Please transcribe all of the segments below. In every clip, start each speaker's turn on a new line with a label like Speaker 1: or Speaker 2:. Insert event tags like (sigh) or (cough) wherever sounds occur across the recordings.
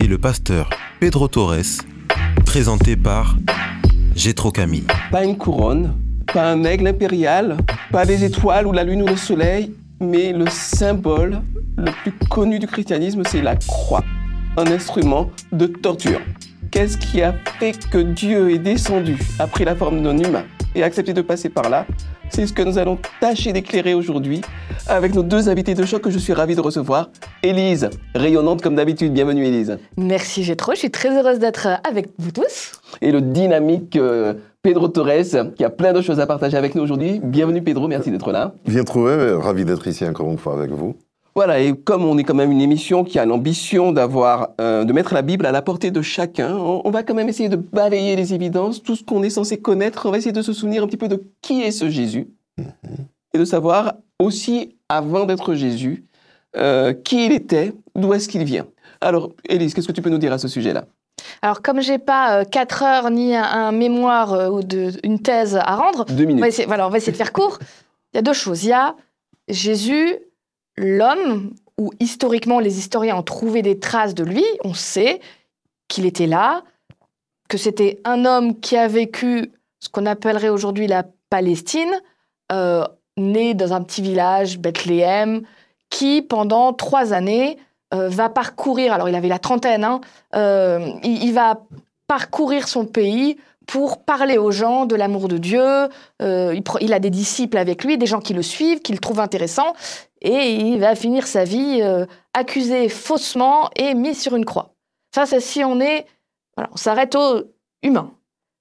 Speaker 1: et le pasteur Pedro Torres, présenté par Gétro Camille.
Speaker 2: Pas une couronne, pas un aigle impérial, pas des étoiles ou la lune ou le soleil, mais le symbole le plus connu du christianisme, c'est la croix, un instrument de torture. Qu'est-ce qui a fait que Dieu est descendu, a pris la forme d'un humain? Et a accepté de passer par là C'est ce que nous allons tâcher d'éclairer aujourd'hui avec nos deux invités de choc que je suis ravi de recevoir. Élise, rayonnante comme d'habitude. Bienvenue Élise.
Speaker 3: Merci Gétro, je suis très heureuse d'être avec vous tous.
Speaker 2: Et le dynamique euh, Pedro Torres, qui a plein de choses à partager avec nous aujourd'hui. Bienvenue Pedro, merci d'être là.
Speaker 4: Bien trouvé, ravi d'être ici encore une fois avec vous.
Speaker 2: Voilà, et comme on est quand même une émission qui a l'ambition d'avoir, euh, de mettre la Bible à la portée de chacun, on, on va quand même essayer de balayer les évidences, tout ce qu'on est censé connaître. On va essayer de se souvenir un petit peu de qui est ce Jésus et de savoir aussi, avant d'être Jésus, euh, qui il était, d'où est-ce qu'il vient. Alors, Élise, qu'est-ce que tu peux nous dire à ce sujet-là?
Speaker 3: Alors, comme j'ai pas euh, 4 heures ni un, un mémoire euh, ou de, une thèse à rendre,
Speaker 2: Deux
Speaker 3: on
Speaker 2: minutes.
Speaker 3: va, essayer, voilà, on va essayer de faire court. Il y a deux choses. Il y a Jésus, l'homme, où historiquement les historiens ont trouvé des traces de lui. On sait qu'il était là, que c'était un homme qui a vécu ce qu'on appellerait aujourd'hui la Palestine, euh, né dans un petit village, Bethléem, qui pendant trois années euh, va parcourir, alors il avait la trentaine, hein, euh, il, il va parcourir son pays pour parler aux gens de l'amour de Dieu. Euh, il, a des disciples avec lui, des gens qui le suivent, qui le trouvent intéressant, et il va finir sa vie euh, accusé faussement et mis sur une croix. Ça, c'est si on est, voilà, on s'arrête au humain.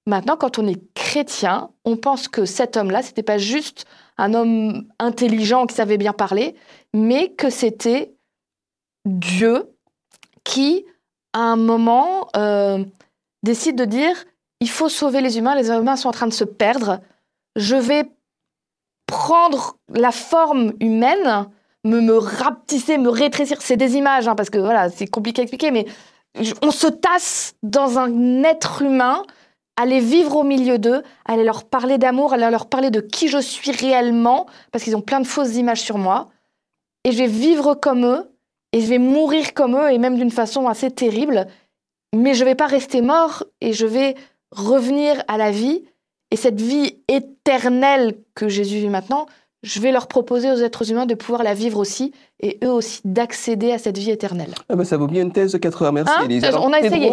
Speaker 3: Maintenant, quand on est chrétien, on pense que cet homme-là, c'était pas juste un homme intelligent qui savait bien parler, mais que c'était Dieu qui, à un moment, euh, décide de dire il faut sauver les humains, les humains sont en train de se perdre, je vais prendre la forme humaine, me, me rapetisser, me rétrécir. C'est des images, hein, parce que voilà, c'est compliqué à expliquer, mais on se tasse dans un être humain, aller vivre au milieu d'eux, aller leur parler d'amour, aller leur parler de qui je suis réellement, parce qu'ils ont plein de fausses images sur moi, et je vais vivre comme eux, et je vais mourir comme eux, et même d'une façon assez terrible, mais je vais pas rester mort, et je vais revenir à la vie, et cette vie éternelle que Jésus vit maintenant, je vais leur proposer aux êtres humains de pouvoir la vivre aussi, et eux aussi d'accéder à cette vie éternelle.
Speaker 2: Ah ben, ça vaut bien une thèse de 4 heures, merci
Speaker 3: Hein. On a essayé.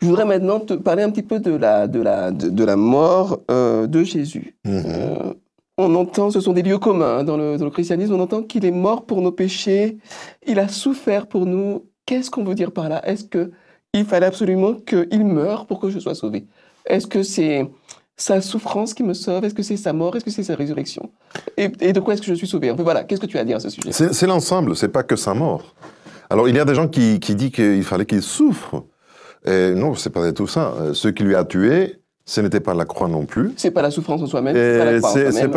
Speaker 2: je voudrais maintenant te parler un petit peu de la, de la, de, de la mort euh, de Jésus.
Speaker 4: Mhm.
Speaker 2: Euh, on entend, ce sont des lieux communs hein, dans, le, dans le christianisme, on entend qu'il est mort pour nos péchés, il a souffert pour nous. Qu'est-ce qu'on veut dire par là? Est-ce qu'il fallait absolument qu'il meure pour que je sois sauvé? Est-ce que c'est sa souffrance qui me sauve? Est-ce que c'est sa mort? Est-ce que c'est sa résurrection? Et, et de quoi est-ce que je suis sauvé Enfin voilà, qu'est-ce que tu as à dire à ce sujet?
Speaker 4: C'est l'ensemble, c'est pas que sa mort. Alors il y a des gens qui, qui disent qu'il fallait qu'il souffre. Et non, c'est pas du tout ça. Euh, Ce qui lui a tué, ce n'était pas la croix non plus.
Speaker 2: C'est pas la souffrance en soi-même,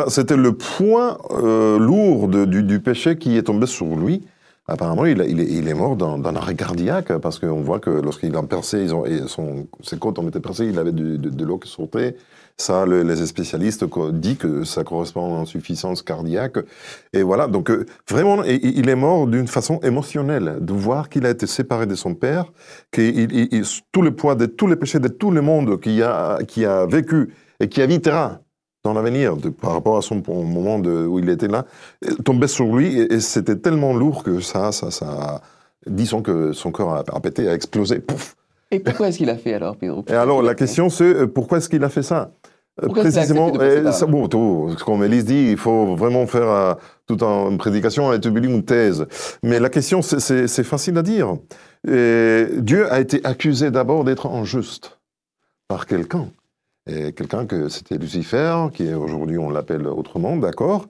Speaker 4: C'était le poids euh, lourd de- du, du péché qui est tombé sur lui. Apparemment, il, est, mort d'un arrêt cardiaque parce qu'on voit que lorsqu'il a percé, ils ont, ses côtes ont été percées, il avait de, l'eau qui sortait. Ça, le- les spécialistes disent que ça correspond à une insuffisance cardiaque. Et voilà, donc euh, vraiment, il est mort d'une façon émotionnelle, de voir qu'il a été séparé de son père, que tout le poids de tous les péchés de tout le monde qui a, qui a vécu et qui habitera dans l'avenir, par rapport à son au moment de, où il était là, tombait sur lui et, et c'était tellement lourd que ça, ça, ça, disons que son corps a, a pété, a explosé, pouf.
Speaker 2: Et pourquoi est-ce qu'il a fait alors, Pedro?
Speaker 4: Et alors la question c'est euh, pourquoi est-ce qu'il a fait ça? Euh,
Speaker 2: Pourquoi
Speaker 4: Précisément,
Speaker 2: par
Speaker 4: ça- bon, tout, comme Elise dit, il faut vraiment faire euh, toute un- une prédication et une thèse. Mais la question, c'est- facile à dire. Et Dieu a été accusé d'abord d'être injuste par quelqu'un. Et quelqu'un que c'était Lucifer, qui aujourd'hui on l'appelle autrement, d'accord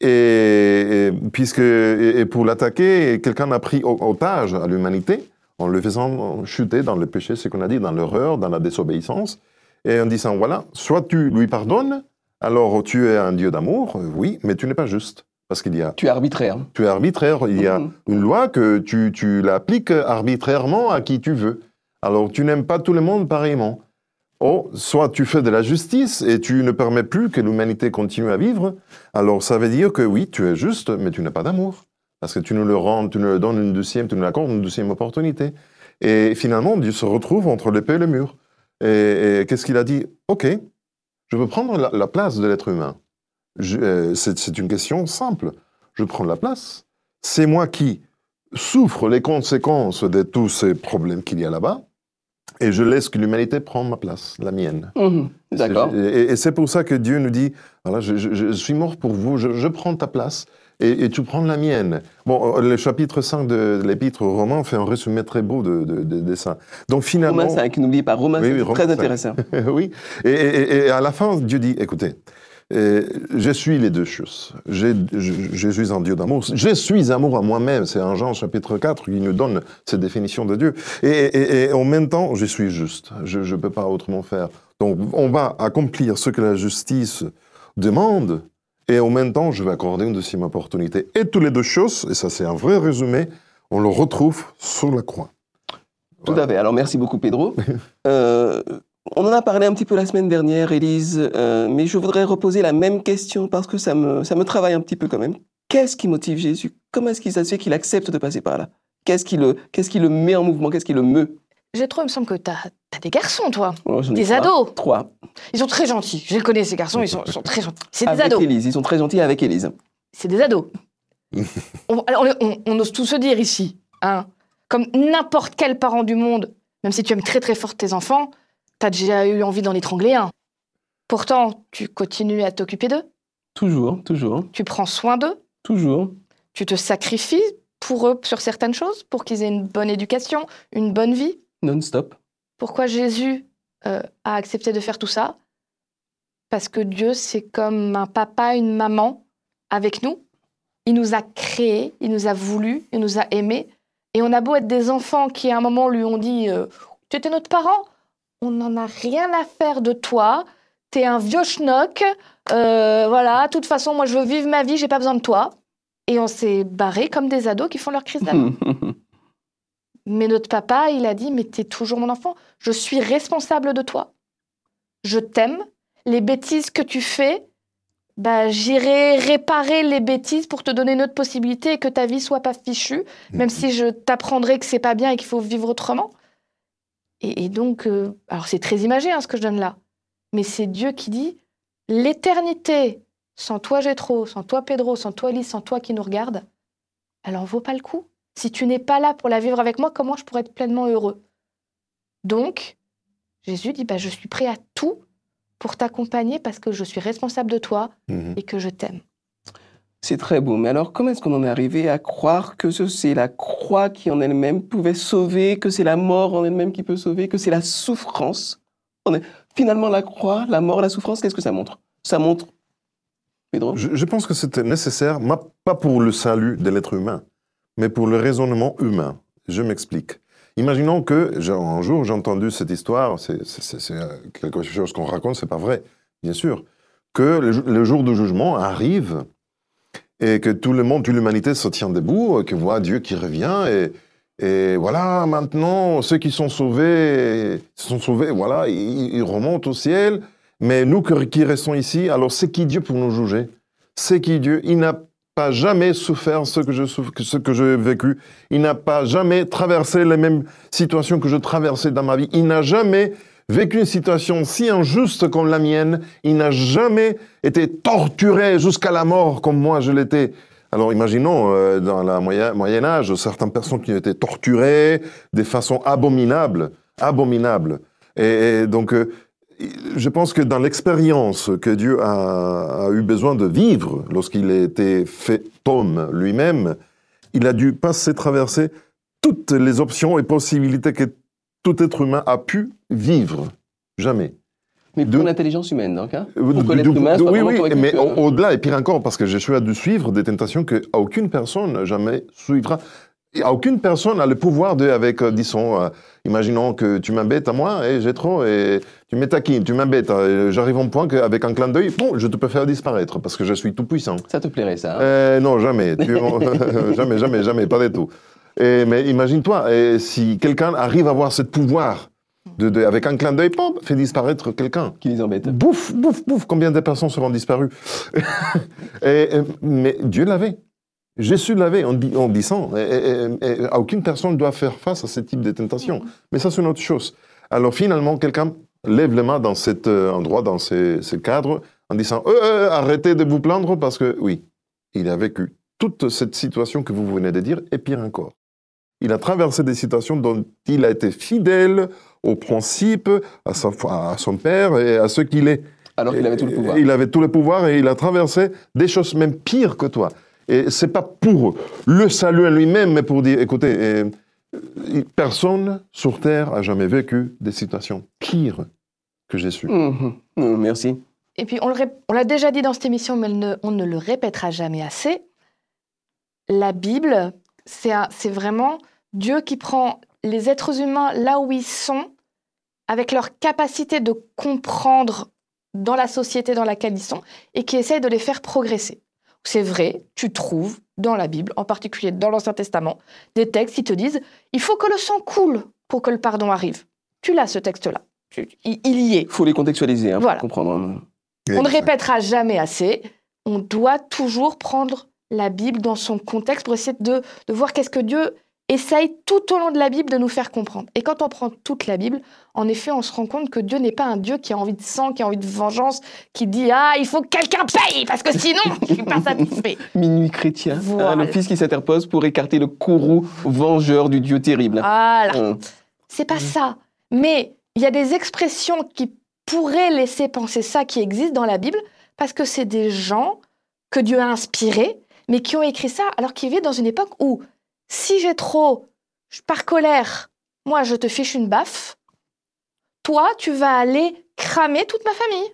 Speaker 4: Et, puisque, et, pour l'attaquer, quelqu'un a pris otage à l'humanité en le faisant chuter dans le péché, ce qu'on a dit, dans l'erreur, dans la désobéissance, et en disant, voilà, soit tu lui pardonnes, alors tu es un Dieu d'amour, oui, mais tu n'es pas juste. Parce qu'il y a...
Speaker 2: Tu es arbitraire.
Speaker 4: Tu es arbitraire. Il y a mm-hmm. une loi que tu, tu l'appliques arbitrairement à qui tu veux. Alors tu n'aimes pas tout le monde pareillement. Oh, soit tu fais de la justice et tu ne permets plus que l'humanité continue à vivre, alors ça veut dire que oui, tu es juste, mais tu n'as pas d'amour. Parce que tu ne le rends, tu ne le donnes une deuxième, tu ne l'accordes une deuxième opportunité. Et finalement, Dieu se retrouve entre l'épée et le mur. Et, qu'est-ce qu'il a dit? Ok, je veux prendre la, place de l'être humain. Euh, c'est une question simple. Je prends la place. C'est moi qui souffre les conséquences de tous ces problèmes qu'il y a là-bas et je laisse que l'humanité prenne ma place, la mienne.
Speaker 2: Mhm. D'accord.
Speaker 4: Et, c'est pour ça que Dieu nous dit, voilà, je, suis mort pour vous, je, prends ta place et, tu prends la mienne. Bon, euh, le chapitre 5 de, l'épître aux Romains fait un résumé très beau de, de, ça.
Speaker 2: Donc finalement... Romains 5, n'oubliez pas, Romains oui, très intéressant. (laughs)
Speaker 4: oui, et, à la fin, Dieu dit, écoutez, je suis les deux choses. Je, suis un Dieu d'amour. Je suis amour à moi-même. C'est un Jean chapitre 4 qui nous donne cette définition de Dieu. Et, en même temps, je suis juste. Je ne peux pas autrement faire. Donc, on va accomplir ce que la justice demande. Et en même temps, je vais accorder une deuxième opportunité. Et toutes les deux choses, et ça c'est un vrai résumé, on le retrouve sur la croix.
Speaker 2: Tout à fait. Alors merci beaucoup Pedro. (laughs) euh, on en a parlé un petit peu la semaine dernière, Élise, euh, mais je voudrais reposer la même question parce que ça me, ça me travaille un petit peu quand même. Qu'est-ce qui motive Jésus? Comment est-ce qu'il se fait qu'il accepte de passer par là? Qu'est-ce qui, le, qu'est-ce qui le met en mouvement? Qu'est-ce qui le meut?
Speaker 3: J'ai trop, il me semble que tu as, des garçons, toi.
Speaker 2: Oh,
Speaker 3: des ados.
Speaker 2: Trois.
Speaker 3: Ils sont très gentils. Je les connais, ces garçons, ils sont, très gentils. C'est
Speaker 2: des
Speaker 3: ados.
Speaker 2: Élise, ils sont très gentils avec Élise.
Speaker 3: C'est des ados. (laughs) on, on, ose tout se dire ici. Hein. Comme n'importe quel parent du monde, même si tu aimes très très fort tes enfants, T'as déjà eu envie d'en étrangler un. Pourtant, tu continues à t'occuper d'eux.
Speaker 2: Toujours, toujours.
Speaker 3: Tu prends soin d'eux.
Speaker 2: Toujours.
Speaker 3: Tu te sacrifies pour eux sur certaines choses, pour qu'ils aient une bonne éducation, une bonne vie.
Speaker 2: Non-stop.
Speaker 3: Pourquoi Jésus euh, a accepté de faire tout ça? Parce que Dieu, c'est comme un papa, une maman avec nous. Il nous a créés, il nous a voulu, il nous a aimés. Et on a beau être des enfants qui, à un moment, lui ont dit euh, Tu étais notre parent on n'en a rien à faire de toi. T'es un vieux schnock. Euh, voilà, de toute façon, moi, je veux vivre ma vie, j'ai pas besoin de toi. Et on s'est barré comme des ados qui font leur crise d'amour. (laughs) mais notre papa, il a dit, mais t'es toujours mon enfant. Je suis responsable de toi. Je t'aime. Les bêtises que tu fais, bah, j'irai réparer les bêtises pour te donner une autre possibilité et que ta vie soit pas fichue, même si je t'apprendrai que c'est pas bien et qu'il faut vivre autrement. Et, donc, euh, alors c'est très imagé hein, ce que je donne là, mais c'est Dieu qui dit l'éternité, sans toi Jétro, sans toi Pedro, sans toi Elise, sans toi qui nous regarde, elle en vaut pas le coup. Si tu n'es pas là pour la vivre avec moi, comment je pourrais être pleinement heureux? Donc, Jésus dit bah, Je suis prêt à tout pour t'accompagner parce que je suis responsable de toi mhm. et que je t'aime.
Speaker 2: C'est très beau. Mais alors, comment est-ce qu'on en est arrivé à croire que c'est la croix qui en elle-même pouvait sauver, que c'est la mort en elle-même qui peut sauver, que c'est la souffrance. Finalement, la croix, la mort, la souffrance, qu'est-ce que ça montre? Ça montre.
Speaker 4: Pedro? Je, pense que c'était nécessaire, pas pour le salut de l'être humain, mais pour le raisonnement humain. Je m'explique. Imaginons que, un jour, j'ai entendu cette histoire, c'est quelque chose qu'on raconte, c'est pas vrai, bien sûr, que le jour du jugement arrive et que tout le monde, toute l'humanité se tient debout, que voit Dieu qui revient et, voilà, maintenant, ceux qui sont sauvés, sont sauvés, voilà, ils, remontent au ciel. Mais nous qui restons ici, alors c'est qui Dieu pour nous juger? C'est qui Dieu? Il n'a pas jamais souffert ce que je ce que j'ai vécu. Il n'a pas jamais traversé les mêmes situations que je traversais dans ma vie. Il n'a jamais vécu une situation si injuste comme la mienne. Il n'a jamais été torturé jusqu'à la mort comme moi je l'étais. Alors imaginons, euh, dans le moyen, Âge, certaines personnes qui ont été torturées de façon abominable, abominable. Et, donc, euh, je pense que dans l'expérience que Dieu a, a, eu besoin de vivre lorsqu'il a été fait homme lui-même, il a dû passer, traverser toutes les options et possibilités que tout être humain a pu vivre. Jamais.
Speaker 2: Mais
Speaker 4: de-
Speaker 2: pour l'intelligence humaine, donc. Hein
Speaker 4: Euh,
Speaker 2: Pour
Speaker 4: du-
Speaker 2: connaître l'humain,
Speaker 4: oui, oui, mais au-delà, et pire encore, parce que je suis à de suivre des tentations que aucune personne jamais suivra. Et aucune personne a le pouvoir de, avec, euh, disons, euh, imaginons que tu m'embêtes à moi, et j'ai trop, et tu m'étaquines, tu m'embêtes, j'arrive au point qu'avec un clin d'œil, bon, je te peux faire disparaître, parce que je suis tout puissant.
Speaker 2: Ça te plairait, ça hein
Speaker 4: non, jamais. Tu- (laughs) jamais, jamais, jamais, pas du tout. Et, mais imagine-toi, et si quelqu'un arrive à avoir ce pouvoir, de, de- avec un clin d'œil, pom, fait disparaître quelqu'un.
Speaker 2: Qui les embête
Speaker 4: Bouf, bouf, bouf, combien de personnes seront disparues (laughs) Et, et- Mais Dieu l'avait. Jésus l'avait en, en disant, et, aucune personne ne doit faire face à ce type de tentation. Mais ça, c'est une autre chose. Alors finalement, quelqu'un lève les mains dans cet euh, endroit, dans ce, ce cadre, en disant, Euh, euh, arrêtez de vous plaindre parce que, oui, il a vécu toute cette situation que vous venez de dire, et pire encore. Il a traversé des situations dont il a été fidèle aux principes, à, sa, à son père et à ce qu'il est.
Speaker 2: Alors qu'il avait tout le pouvoir.
Speaker 4: Il avait tout le pouvoir et il a traversé des choses même pires que toi. Et c'est pas pour le salut en lui-même, mais pour dire, écoutez, euh, personne sur Terre a jamais vécu des situations pires que Jésus.
Speaker 2: Mhm. Mhm, Merci.
Speaker 3: Et puis, on l'a déjà dit dans cette émission, mais ne- on ne le répétera jamais assez. La Bible, c'est vraiment Dieu qui prend les êtres humains là où ils sont, avec leur capacité de comprendre dans la société dans laquelle ils sont, et qui essaye de les faire progresser. C'est vrai, tu trouves dans la Bible, en particulier dans l'Ancien Testament, des textes qui te disent il faut que le sang coule pour que le pardon arrive. Tu l'as ce texte-là. Il y est.
Speaker 2: Il faut les contextualiser hein,
Speaker 3: Voilà.
Speaker 2: pour comprendre.
Speaker 3: On ne répétera jamais assez. On doit toujours prendre la Bible dans son contexte pour essayer de, de voir qu'est-ce que Dieu essaye tout au long de la Bible de nous faire comprendre. Et quand on prend toute la Bible, en effet, on se rend compte que Dieu n'est pas un Dieu qui a envie de sang, qui a envie de vengeance, qui dit Ah, il faut que quelqu'un paye, parce que sinon, je suis pas satisfait. (laughs)
Speaker 2: Minuit chrétien.
Speaker 3: Voilà.
Speaker 2: hein, le fils qui s'interpose pour écarter le courroux vengeur du Dieu terrible.
Speaker 3: Voilà.
Speaker 2: Hein.
Speaker 3: C'est pas ça. Mais il y a des expressions qui pourraient laisser penser ça qui existent dans la Bible parce que c'est des gens que Dieu a inspirés, mais qui ont écrit ça alors qu'ils vivaient dans une époque où si j'ai trop, par colère, moi je te fiche une baffe, toi tu vas aller cramer toute ma famille.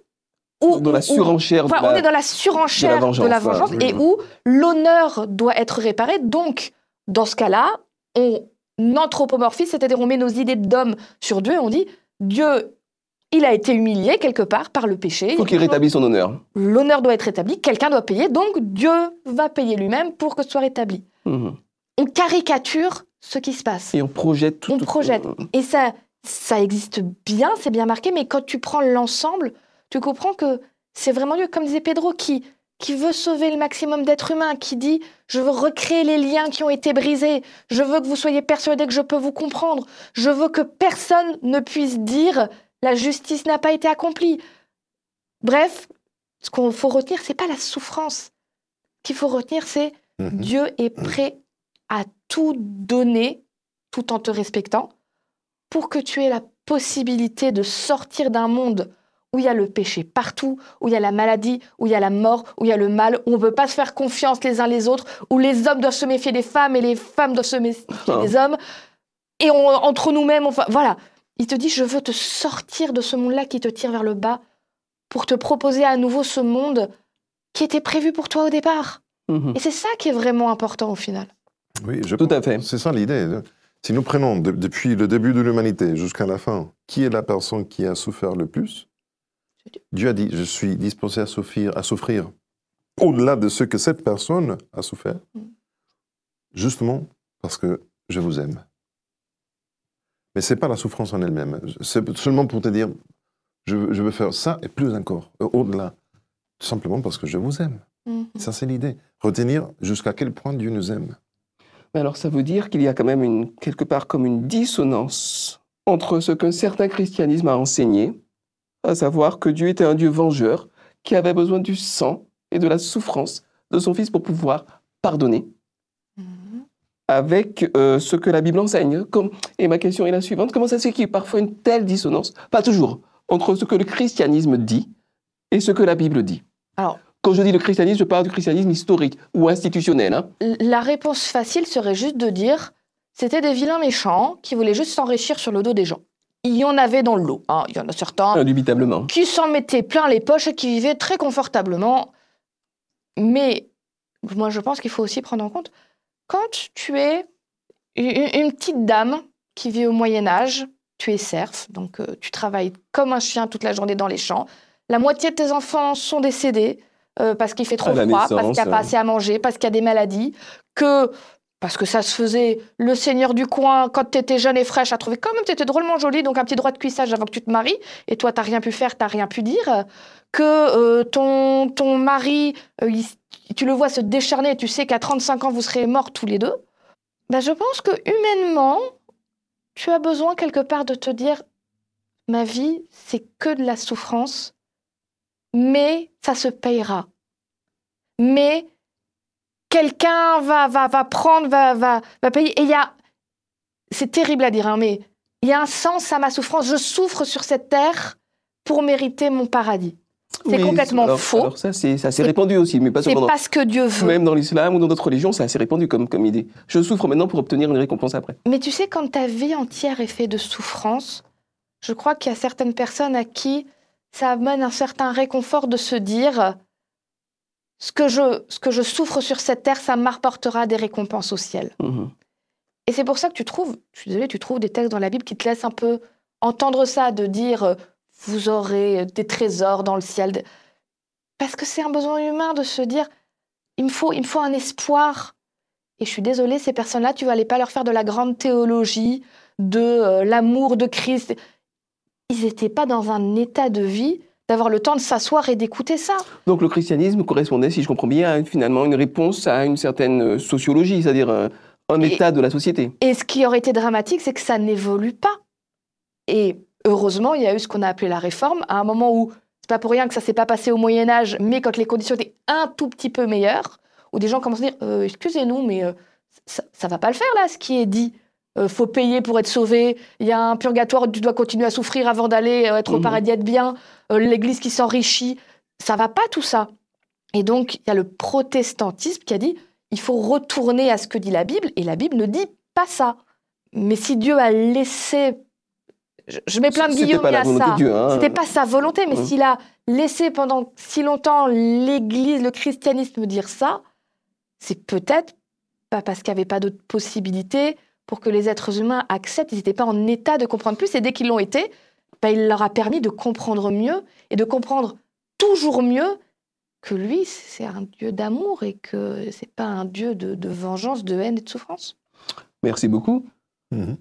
Speaker 3: Ou,
Speaker 2: Dans la surenchère. de
Speaker 3: Enfin,
Speaker 2: la-
Speaker 3: on est dans la surenchère de la vengeance, et où l'honneur doit être réparé. Donc, dans ce cas-là, on anthropomorphise, c'est-à-dire on met nos idées d'homme sur Dieu et on dit Dieu, il a été humilié quelque part par le péché.
Speaker 2: Il faut qu'il rétablisse son honneur.
Speaker 3: L'honneur doit être rétabli, quelqu'un doit payer, donc Dieu va payer lui-même pour que ce soit rétabli.
Speaker 2: Mhm.
Speaker 3: On caricature ce qui se passe.
Speaker 2: Et on projette tout.
Speaker 3: On
Speaker 2: tout-
Speaker 3: projette. Et ça, ça existe bien, c'est bien marqué, mais quand tu prends l'ensemble, tu comprends que c'est vraiment Dieu, comme disait Pedro, qui, qui veut sauver le maximum d'êtres humains, qui dit Je veux recréer les liens qui ont été brisés, je veux que vous soyez persuadés que je peux vous comprendre, je veux que personne ne puisse dire La justice n'a pas été accomplie. Bref, ce qu'il faut retenir, c'est pas la souffrance. Ce qu'il faut retenir, c'est
Speaker 4: Mhm.
Speaker 3: Dieu est prêt à tout donner tout en te respectant pour que tu aies la possibilité de sortir d'un monde où il y a le péché partout, où il y a la maladie, où il y a la mort, où il y a le mal, où on ne peut pas se faire confiance les uns les autres, où les hommes doivent se méfier des femmes et les femmes doivent se méfier (laughs) des hommes, et on- entre nous-mêmes, enfin voilà. Il te dit, je veux te sortir de ce monde-là qui te tire vers le bas pour te proposer à nouveau ce monde qui était prévu pour toi au départ.
Speaker 2: Mhm.
Speaker 3: Et c'est ça qui est vraiment important au final.
Speaker 4: Oui, je
Speaker 2: Tout à fait.
Speaker 4: C'est ça l'idée. Si nous prenons de- depuis le début de l'humanité jusqu'à la fin, qui est la personne qui a souffert le plus?
Speaker 3: Dieu
Speaker 4: a dit, je suis disposé à souffrir, à souffrir au-delà de ce que cette personne a souffert,
Speaker 3: Mm.
Speaker 4: justement parce que je vous aime. Mais c'est pas la souffrance en elle-même. C'est seulement pour te dire, je, veux- je veux faire ça et plus encore, euh, au-delà. Tout simplement parce que je vous aime. Ça, c'est l'idée. Retenir jusqu'à quel point Dieu nous aime.
Speaker 2: Mais alors ça veut dire qu'il y a quand même une, quelque part comme une dissonance entre ce qu'un certain christianisme a enseigné, à savoir que Dieu était un Dieu vengeur qui avait besoin du sang et de la souffrance de son Fils pour pouvoir pardonner,
Speaker 3: Mhm.
Speaker 2: Avec euh, ce que la Bible enseigne. Comme, et ma question est la suivante, comment ça se fait qu'il y ait parfois une telle dissonance, pas toujours, entre ce que le christianisme dit et ce que la Bible dit
Speaker 3: Alors,
Speaker 2: Quand je dis le christianisme, je parle du christianisme historique ou institutionnel. hein.
Speaker 3: la réponse facile serait juste de dire c'était des vilains méchants qui voulaient juste s'enrichir sur le dos des gens. il y en avait dans le lot. hein. Il y en a certains
Speaker 2: Indubitablement.
Speaker 3: qui s'en mettaient plein les poches et qui vivaient très confortablement. Mais moi, je pense qu'il faut aussi prendre en compte, quand tu es une, petite dame qui vit au Moyen Âge, tu es serf, donc euh, tu travailles comme un chien toute la journée dans les champs. La moitié de tes enfants sont décédés euh, parce qu'il fait trop froid, parce qu'il n'y a pas
Speaker 2: euh.
Speaker 3: assez à manger, parce qu'il y a des maladies, que parce que ça se faisait, le seigneur du coin, quand tu étais jeune et fraîche, a trouvé quand même que tu étais drôlement jolie, donc un petit droit de cuissage avant que tu te maries, et toi, tu n'as rien pu faire, tu n'as rien pu dire, que euh, ton, ton mari, euh, tu le vois se décharner, tu sais qu'à 35 ans, vous serez morts tous les deux. Ben, je pense que humainement, tu as besoin quelque part de te dire, ma vie, c'est que de la souffrance, mais ça se payera. Mais quelqu'un va, va, va prendre, va, va, va payer. Et il y a, c'est terrible à dire, hein, mais il y a un sens à ma souffrance. Je souffre sur cette terre pour mériter mon paradis. C'est
Speaker 2: Oui,
Speaker 3: complètement
Speaker 2: alors-
Speaker 3: faux.
Speaker 2: Alors ça, c'est c'est assez
Speaker 3: C'est-
Speaker 2: répandu aussi, mais pas
Speaker 3: C'est
Speaker 2: seulement dans-
Speaker 3: pas ce que Dieu veut.
Speaker 2: Même dans l'islam ou dans d'autres religions, c'est assez répandu comme, comme idée. Je souffre maintenant pour obtenir une récompense après.
Speaker 3: Mais tu sais, quand ta vie entière est faite de souffrance, je crois qu'il y a certaines personnes à qui ça amène un certain réconfort de se dire ce que je, ce que je souffre sur cette terre, ça m'apportera des récompenses au ciel.
Speaker 2: Mhm.
Speaker 3: Et c'est pour ça que tu trouves, je suis désolée, tu trouves des textes dans la Bible qui te laissent un peu entendre ça, de dire vous aurez des trésors dans le ciel. Parce que c'est un besoin humain de se dire il me faut, il me faut un espoir. Et je suis désolée, ces personnes-là, tu vas aller pas leur faire de la grande théologie, de euh, l'amour de Christ. Ils n'étaient pas dans un état de vie d'avoir le temps de s'asseoir et d'écouter ça.
Speaker 2: Donc le christianisme correspondait, si je comprends bien, à finalement une réponse à une certaine euh, sociologie, c'est-à-dire un, un
Speaker 3: Et-
Speaker 2: état de la société.
Speaker 3: Et ce qui aurait été dramatique, c'est que ça n'évolue pas. Et heureusement, il y a eu ce qu'on a appelé la réforme, à un moment où c'est pas pour rien que ça s'est pas passé au Moyen Âge, mais quand les conditions étaient un tout petit peu meilleures, où des gens commencent à dire Euh, excusez-nous, mais euh, ça, ça va pas le faire là, ce qui est dit. Euh, faut payer pour être sauvé. Il y a un purgatoire où tu dois continuer à souffrir avant d'aller euh, être au
Speaker 2: Mhm.
Speaker 3: paradis, être bien. L'Église qui s'enrichit, ça va pas tout ça. Et donc il y a le protestantisme qui a dit il faut retourner à ce que dit la Bible, et la Bible ne dit pas ça. Mais si Dieu a laissé, je, je mets plein de
Speaker 2: la
Speaker 3: à ça.
Speaker 2: Hein.
Speaker 3: C'était pas sa volonté, mais
Speaker 2: Mhm.
Speaker 3: s'il a laissé pendant si longtemps l'Église, le christianisme dire ça, c'est peut-être pas parce qu'il n'y avait pas d'autres possibilités pour que les êtres humains acceptent. Ils n'étaient pas en état de comprendre plus, et dès qu'ils l'ont été, ben, il leur a permis de comprendre mieux et de comprendre toujours mieux que lui, c'est un Dieu d'amour et que c'est pas un Dieu de, de vengeance, de haine et de souffrance.
Speaker 2: Merci beaucoup.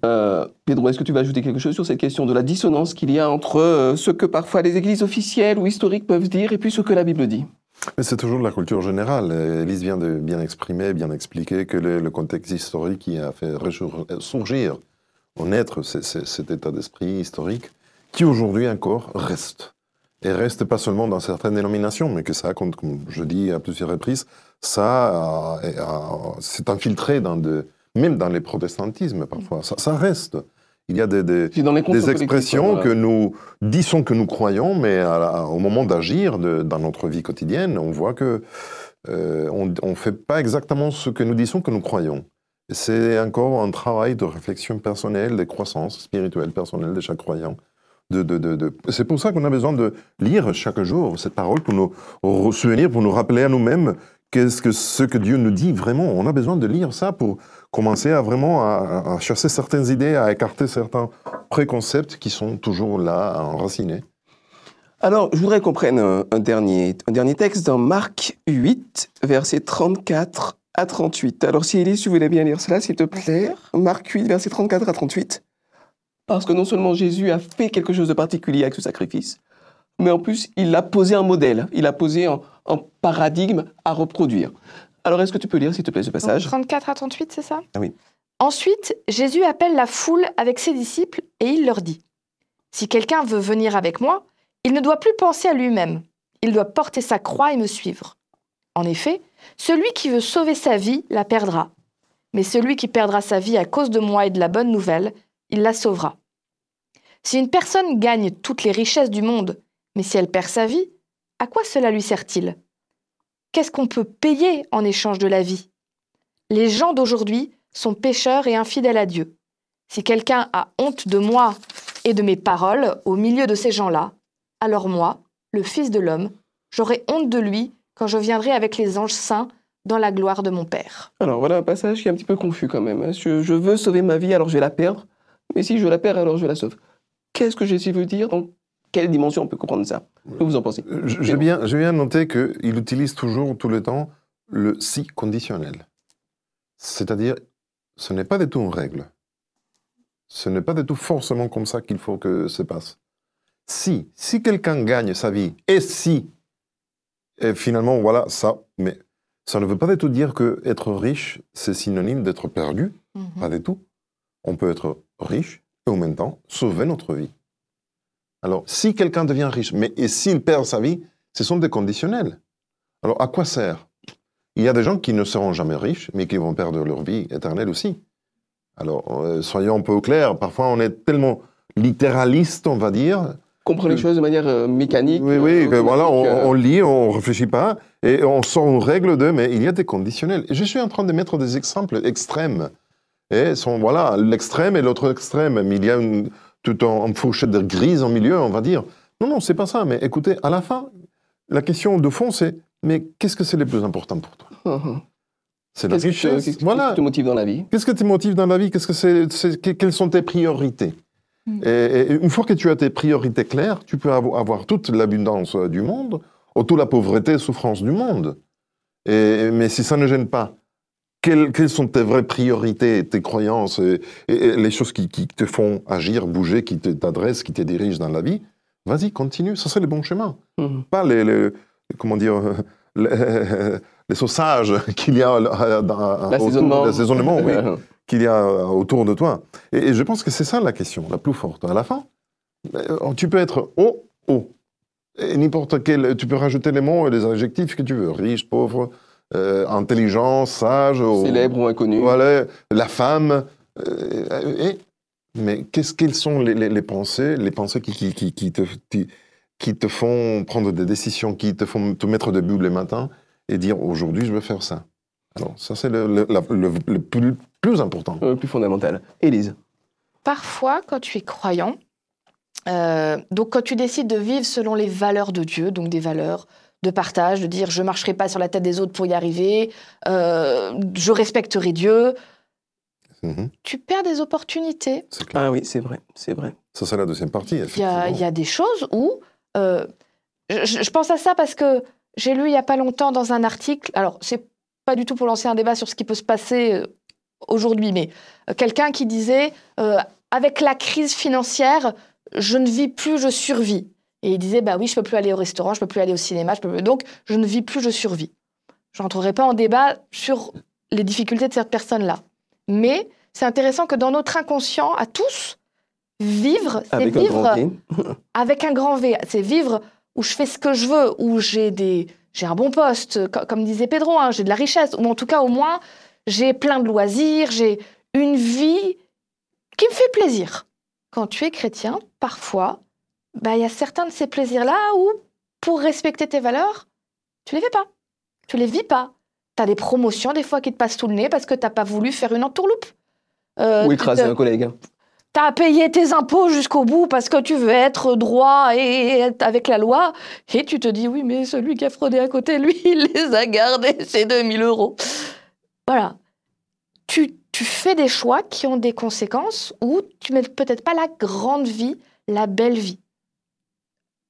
Speaker 2: Euh, Pedro, est-ce que tu vas ajouter quelque chose sur cette question de la dissonance qu'il y a entre euh, ce que parfois les églises officielles ou historiques peuvent dire et puis ce que la Bible dit?
Speaker 4: C'est toujours de la culture générale. Elise vient de bien exprimer, bien expliquer que le, contexte historique qui a fait surgir c'est- c'est- cet état d'esprit historique qui aujourd'hui encore reste. Et reste pas seulement dans certaines dénominations, mais que ça, comme, je dis à plusieurs reprises, ça est, s'est infiltré dans de, même dans les protestantismes parfois. Ça, ça reste. Il y a des- expressions
Speaker 2: voilà.
Speaker 4: que nous disons que nous croyons, mais à la- au moment d'agir dans notre vie quotidienne, on voit que euh, on ne fait pas exactement ce que nous disons que nous croyons. C'est encore un travail de réflexion personnelle, de croissance spirituelle personnelle de chaque croyant. De, de- de- de- C'est pour ça qu'on a besoin de lire chaque jour cette parole pour nous souvenir, pour nous rappeler à nous-mêmes qu'est-ce que ce que Dieu nous dit vraiment. On a besoin de lire ça pour commencer à vraiment à, certaines idées, à écarter certains préconcepts qui sont toujours là, enracinés.
Speaker 2: Alors, je voudrais qu'on prenne un, dernier, un dernier texte dans Marc 8, versets 34 à 38. Alors, si Élise, tu voulais bien lire cela, s'il te plaît. Marc 8, versets 34 à 38. Parce que non seulement Jésus a fait quelque chose de particulier avec ce sacrifice, mais en plus, il a posé un modèle, il a posé un paradigme à reproduire. Alors, est-ce que tu peux lire, s'il te plaît, ce passage?
Speaker 3: 34 à 38, c'est ça?
Speaker 2: Ah oui.
Speaker 3: Ensuite, Jésus appelle la foule avec ses disciples et il leur dit Si quelqu'un veut venir avec moi, il ne doit plus penser à lui-même. Il doit porter sa croix et me suivre. En effet, celui qui veut sauver sa vie la perdra. Mais celui qui perdra sa vie à cause de moi et de la bonne nouvelle, il la sauvera. Si une personne gagne toutes les richesses du monde, mais si elle perd sa vie, à quoi cela lui sert-il? Qu'est-ce qu'on peut payer en échange de la vie? Les gens d'aujourd'hui sont pécheurs et infidèles à Dieu. Si quelqu'un a honte de moi et de mes paroles au milieu de ces gens-là, alors moi, le Fils de l'homme, j'aurai honte de lui quand je viendrai avec les anges saints dans la gloire de mon Père.
Speaker 2: Alors voilà un passage qui est un petit peu confus quand même. hein. Je, je veux sauver ma vie, alors je vais la perdre. Mais si je la perds, alors je la sauve. Qu'est-ce que Jésus veut dire quelle dimension on peut comprendre ça? Que vous en pensez?
Speaker 4: J'ai bien, bien noté qu'il utilise toujours, tout le temps, le si conditionnel. C'est-à-dire, ce n'est pas du tout une règle. Ce n'est pas du tout forcément comme ça qu'il faut que se passe. Si, si quelqu'un gagne sa vie, et si, et finalement, voilà, ça, mais ça ne veut pas du tout dire que être riche, c'est synonyme d'être perdu. Pas du tout. On peut être riche et en même temps sauver notre vie. Alors, si quelqu'un devient riche, mais et s'il perd sa vie, ce sont des conditionnels. Alors, à quoi sert? Il y a des gens qui ne seront jamais riches, mais qui vont perdre leur vie éternelle aussi. Alors, euh, soyons un peu clairs, parfois on est tellement littéraliste, on va dire.
Speaker 2: Comprendre les
Speaker 4: Euh,
Speaker 2: choses de manière euh, mécanique.
Speaker 4: Oui, oui,
Speaker 2: euh,
Speaker 4: que voilà, on, lit, on réfléchit pas, et on sort une règle de, mais il y a des conditionnels. Et je suis en train de mettre des exemples extrêmes. Et sont, voilà, l'extrême et l'autre extrême, mais il y a une, tout en, en fourchette grise en milieu, on va dire. Non, non, c'est pas ça, mais écoutez, à la fin, la question de fond, c'est, mais qu'est-ce que c'est le plus important pour toi? (laughs) C'est la
Speaker 2: qui
Speaker 4: richesse.
Speaker 2: qu'est-ce qui
Speaker 4: voilà.
Speaker 2: te motive dans la vie?
Speaker 4: Qu'est-ce que te motive dans la vie? Qu'est-ce que c'est, c'est- que- Quelles sont tes priorités?
Speaker 3: Mm.
Speaker 4: et, et une fois que tu as tes priorités claires, tu peux avo- avoir toute l'abondance euh, du monde, ou toute la pauvreté et souffrance du monde. Et, mais si ça ne gêne pas, quelles, quelles sont tes vraies priorités, tes croyances, et, et- et les choses qui, qui te font agir, bouger, qui t'adressent, qui te dirigent dans la vie? Vas-y, continue. Ça, c'est le bon chemin.
Speaker 2: Hum.
Speaker 4: Pas les, les- comment dire, euh, (laughs) les, les sausages (laughs) qu'il y a euh, dans,
Speaker 2: L'assaisonnement.
Speaker 4: autour- l'assaisonnement, oui
Speaker 2: Euh,
Speaker 4: qu'il y a euh, autour de toi. Et, et je pense que c'est ça la question, la plus forte. À la fin, euh, tu peux être haut, haut. N'importe quel, tu peux rajouter les mots et les adjectifs que tu veux. Riche, pauvre, euh, intelligent, sage.
Speaker 2: Célèbre ou inconnu.
Speaker 4: Voilà, la femme. euh, et- mais qu'est-ce quelles sont les, les- les pensées, les pensées qui, qui, qui, qui te, qui, qui te font prendre des décisions, qui te font te mettre debout le matin et dire aujourd'hui je veux faire ça? Alors ça c'est le, le- la- le- le plus, plus important.
Speaker 2: Euh, plus fondamental. Élise.
Speaker 3: Parfois, quand tu es croyant, euh, donc quand tu décides de vivre selon les valeurs de Dieu, donc des valeurs de partage, de dire je marcherai pas sur la tête des autres pour y arriver, euh, je respecterai Dieu,
Speaker 4: Mhm,
Speaker 3: tu perds des opportunités.
Speaker 2: Ah oui, c'est vrai, c'est vrai.
Speaker 4: Ça c'est la deuxième partie.
Speaker 3: Il y a, il y a des choses où... euh, je, je pense à ça parce que j'ai lu il y a pas longtemps dans un article, alors c'est pas du tout pour lancer un débat sur ce qui peut se passer euh, aujourd'hui, mais quelqu'un qui disait, euh, avec la crise financière, je ne vis plus, je survis. Et il disait, bah oui, je peux plus aller au restaurant, je peux plus aller au cinéma, je peux plus- donc je ne vis plus, je survis. Je rentrerai pas en débat sur les difficultés de cette personne-là. Mais c'est intéressant que dans notre inconscient, à tous, vivre, c'est vivre (laughs) avec un grand V. C'est vivre où je fais ce que je veux, où j'ai des j'ai un bon poste, co- comme disait Pedro, hein, j'ai de la richesse, ou en tout cas au moins j'ai plein de loisirs, j'ai une vie qui me fait plaisir. Quand tu es chrétien, parfois, bah, il y a certains de ces plaisirs-là où, pour respecter tes valeurs, tu les fais pas. Tu les vis pas. Tu as des promotions des fois qui te passent sous le nez parce que tu n'as pas voulu faire une entourloupe. Euh,
Speaker 2: Ou
Speaker 3: tu
Speaker 2: écraser
Speaker 3: te-
Speaker 2: un collègue.
Speaker 3: T'as payé tes impôts jusqu'au bout parce que tu veux être droit et être avec la loi. Et tu te dis, oui, mais celui qui a fraudé à côté, lui, (laughs) il les a gardés, ces 2000 euros. Voilà. Tu, tu fais des choix qui ont des conséquences où tu mets peut-être pas la grande vie, la belle vie.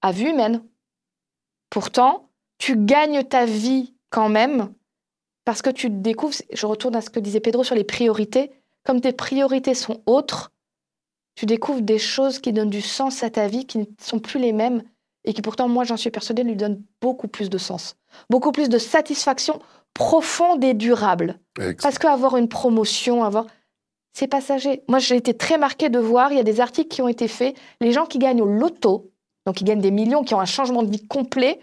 Speaker 3: À vue humaine. Pourtant, tu gagnes ta vie quand même parce que tu découvres, je retourne à ce que disait Pedro sur les priorités, comme tes priorités sont autres, tu découvres des choses qui donnent du sens à ta vie, qui ne sont plus les mêmes, et qui pourtant, moi j'en suis persuadée, lui donnent beaucoup plus de sens, beaucoup plus de satisfaction profonde et durable. Parce qu'avoir une promotion, avoir... C'est passager. Moi, j'ai été très marquée de voir, il y a des articles qui ont été faits, les gens qui gagnent au loto, donc qui gagnent des millions, qui ont un changement de vie complet,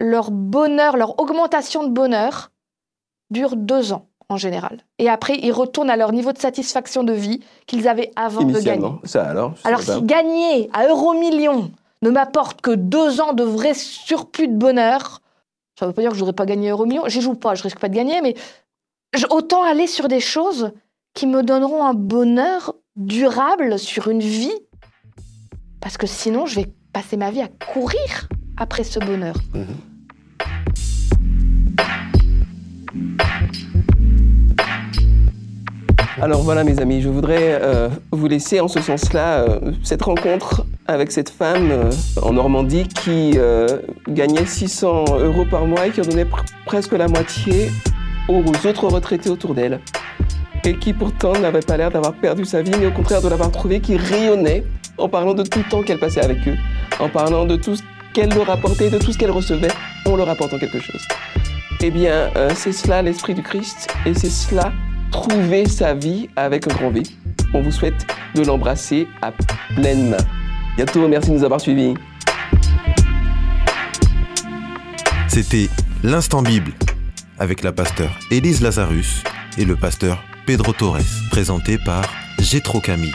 Speaker 3: leur bonheur, leur augmentation de bonheur dure deux ans en général. Et après, ils retournent à leur niveau de satisfaction de vie qu'ils avaient avant de gagner.
Speaker 2: Ça alors
Speaker 3: Alors, si gagner à euro-million ne m'apporte que deux ans de vrai surplus de bonheur, ça ne veut pas dire que je n'aurais pas gagné euro-million. J'y joue pas, je risque pas de gagner, mais autant aller sur des choses qui me donneront un bonheur durable sur une vie parce que sinon je vais passer ma vie à courir après ce bonheur.
Speaker 2: Alors voilà mes amis, je voudrais euh, vous laisser en ce sens-là euh, cette rencontre avec cette femme euh, en Normandie qui gagnait 600 euros par mois et qui en donnait pr- presque la moitié aux autres retraités autour d'elle. Et qui pourtant n'avait pas l'air d'avoir perdu sa vie, mais au contraire de l'avoir trouvé qui rayonnait en parlant de tout le temps qu'elle passait avec eux, en parlant de tout ce qu'elle leur apportait, de tout ce qu'elle recevait, en leur apportant quelque chose. Eh bien, euh, c'est cela l'esprit du Christ, et c'est cela trouver sa vie avec un grand V. On vous souhaite de l'embrasser à pleine main. Bientôt, merci de nous avoir suivis.
Speaker 1: C'était l'Instant Bible avec la pasteur Élise Lazarus et le pasteur Pedro Torres, présenté par Gétro Camille.